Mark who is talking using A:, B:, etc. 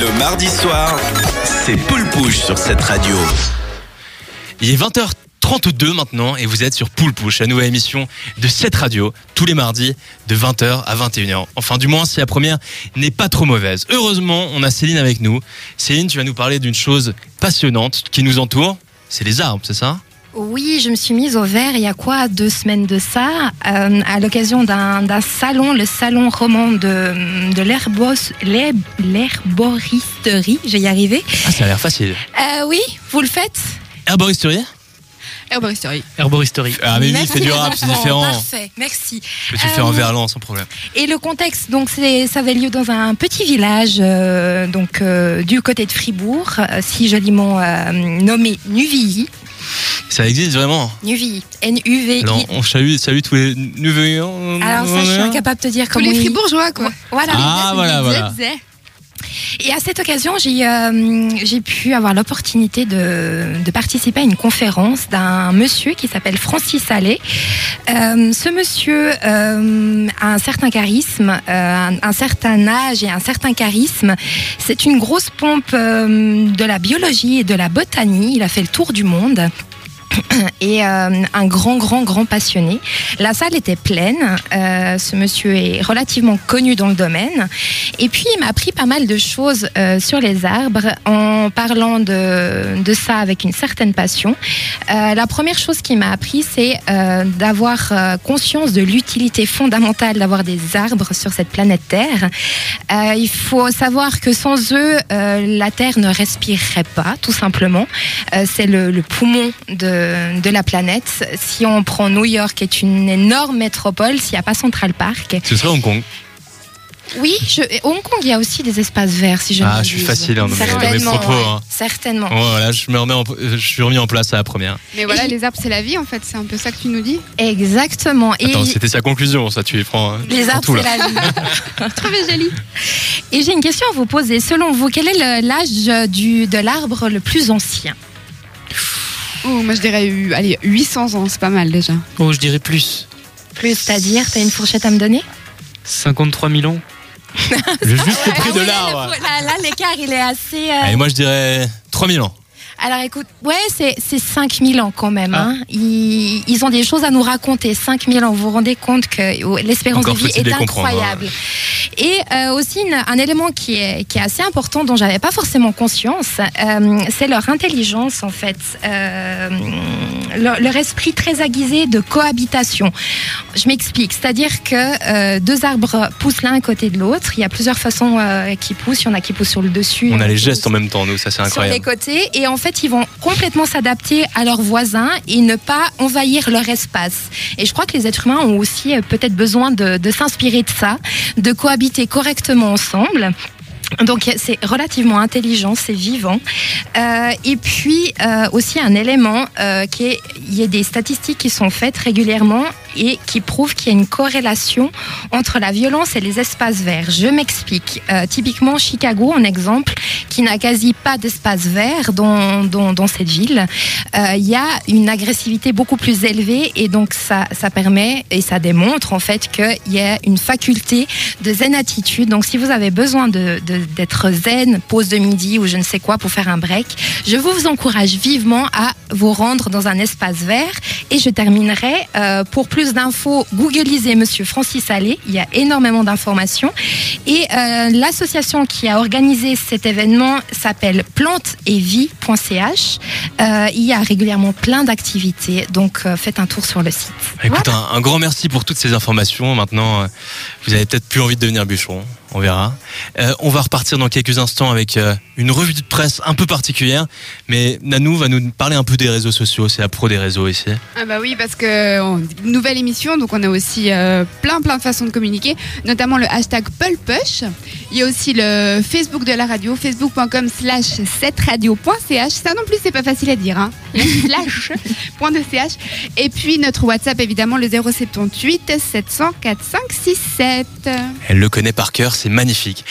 A: Le mardi soir, c'est Poule Pouche sur cette radio.
B: Il est 20h32 maintenant et vous êtes sur Poule Pouche, la nouvelle émission de cette radio, tous les mardis de 20h à 21h. Enfin, du moins, si la première n'est pas trop mauvaise. Heureusement, on a Céline avec nous. Céline, tu vas nous parler d'une chose passionnante qui nous entoure. C'est les arbres, c'est ça?
C: Oui, je me suis mise au vert il y a quoi deux semaines de ça, euh, à l'occasion d'un salon, le salon roman de, de l'herboristerie. Je vais y arriver.
B: Ah, ça a l'air facile.
C: Euh, oui, vous le faites?
B: Herboristerie?
D: Herboristerie.
B: Herboristerie. Ah, mais oui, c'est du rap, c'est différent.
C: Parfait, merci.
B: Que tu fais en
C: Euh,
B: verlan sans problème.
C: Et le contexte, donc, c'est, ça avait lieu dans un petit village, euh, donc euh, du côté de Fribourg, si joliment euh, nommé Nuvilly.
B: Ça existe vraiment
C: Nuvilly, N-U-V-I.
B: Alors, on salue, salue tous les nouveaux.
C: Alors ça, je suis incapable de te dire
D: Tous
C: comment
D: les
C: ils-
D: fribourgeois, quoi.
C: Voilà.
B: Ah, voilà, voilà.
C: Et à cette occasion, j'ai euh, j'ai pu avoir l'opportunité de, de participer à une conférence d'un monsieur qui s'appelle Francis Allais. Euh, ce monsieur euh, a un certain charisme, euh, un, un certain âge et un certain charisme. C'est une grosse pompe euh, de la biologie et de la botanie. Il a fait le tour du monde. Et euh, un grand, grand, grand passionné. La salle était pleine. Euh, ce monsieur est relativement connu dans le domaine. Et puis, il m'a appris pas mal de choses euh, sur les arbres en parlant de, de ça avec une certaine passion. Euh, la première chose qu'il m'a appris, c'est euh, d'avoir euh, conscience de l'utilité fondamentale d'avoir des arbres sur cette planète Terre. Il faut savoir que sans eux, la Terre ne respirerait pas, tout simplement. C'est le, le poumon de, de la planète. Si on prend New York, qui est une énorme métropole, s'il n'y a pas Central Park,
B: Ce serait Hong Kong.
C: oui, je, Hong Kong, il y a aussi des espaces verts, si je
B: Ah, je suis facile, hein, dans mes- dans mes propos,
C: ouais,
B: hein.
C: Certainement.
B: Voilà, je me remets en- je suis remis en place à la première.
D: Mais voilà,
C: Et-
D: les arbres, c'est la vie, en fait. C'est un peu ça que tu nous dis.
C: Exactement. Et
B: c'était sa conclusion, ça tu les prends. hein,
C: les
B: en
C: arbres, c'est la vie.
D: Très joli.
C: Et j'ai une question à vous poser. Selon vous, quel est l'âge du de l'arbre le plus ancien?
D: Oh, moi, je dirais, allez, 800 ans, c'est pas mal déjà.
E: Oh, je dirais plus.
C: Plus, c'est-à-dire, t'as une fourchette à me donner
E: 53 000 ans.
B: Le juste prix de
C: oui,
B: l'arbre.
C: Là, là, l'écart, il est assez. euh,
B: Allez, moi je dirais 3000 ans.
C: Alors écoute, ouais, c'est c'est 5000 ans quand même.
B: Ah.
C: hein. Ils, ils ont des choses à nous raconter. 5000 ans, vous vous rendez compte que oh, l'espérance de vie est
B: comprendre, hein.
C: incroyable. Et euh, aussi une- un élément qui est, qui est assez important dont j'avais pas forcément conscience, euh, c'est leur intelligence en fait, euh, leur, leur esprit très aiguisé de cohabitation. Je m'explique, c'est-à-dire que euh, deux arbres poussent l'un à côté de l'autre. Il y a plusieurs façons euh, qui poussent. Il y en a qui poussent sur le dessus.
B: On a les
C: qui
B: gestes en même temps, nous, ça c'est
C: sur les
B: incroyable.
C: côtés et en fait ils vont complètement s'adapter à leurs voisins et ne pas envahir leur espace. Et je crois que les êtres humains ont aussi euh, peut-être besoin de, de s'inspirer de ça, de cohabiter correctement ensemble. Donc c'est relativement intelligent, c'est vivant. Euh, et puis euh, aussi un élément euh, qui est, il y a des statistiques qui sont faites régulièrement et qui prouvent qu'il y a une corrélation entre la violence et les espaces verts. Je m'explique. Euh, typiquement Chicago, en exemple, qui n'a quasi pas d'espace vert dans, dans, dans cette ville, euh, il y a une agressivité beaucoup plus élevée et donc ça, ça permet et ça démontre en fait qu'il y a une faculté de zen attitude. Donc si vous avez besoin de, de- d'être zen, pause de midi ou je ne sais quoi pour faire un break, je vous encourage vivement à vous rendre dans un espace vert. Et je terminerai euh, pour plus d'infos, googlisez Monsieur Francis Allais. Il y a énormément d'informations. Et euh, l'association qui a organisé cet événement s'appelle planteetvie.ch. Euh, il y a régulièrement plein d'activités, donc euh, faites un tour sur le site.
B: Écoute, un, grand merci pour toutes ces informations. Maintenant, vous avez peut-être plus envie de devenir bûcheron. On verra. Euh, on va repartir dans quelques instants avec euh, une revue de presse un peu particulière. Mais Nanou va nous parler un peu des réseaux sociaux. C'est la pro des réseaux ici.
D: Ah bah oui, parce que on- nouvelle émission, donc on a aussi euh, plein plein de façons de communiquer, notamment le hashtag Pulpush. Il y a aussi le Facebook de la radio, facebook.com slash 7radio.ch. Ça non plus, c'est pas facile à dire, hein. Slash point de ch. Et puis notre WhatsApp, évidemment, le 078 700 4567.
B: Elle le connaît par cœur. C'est magnifique.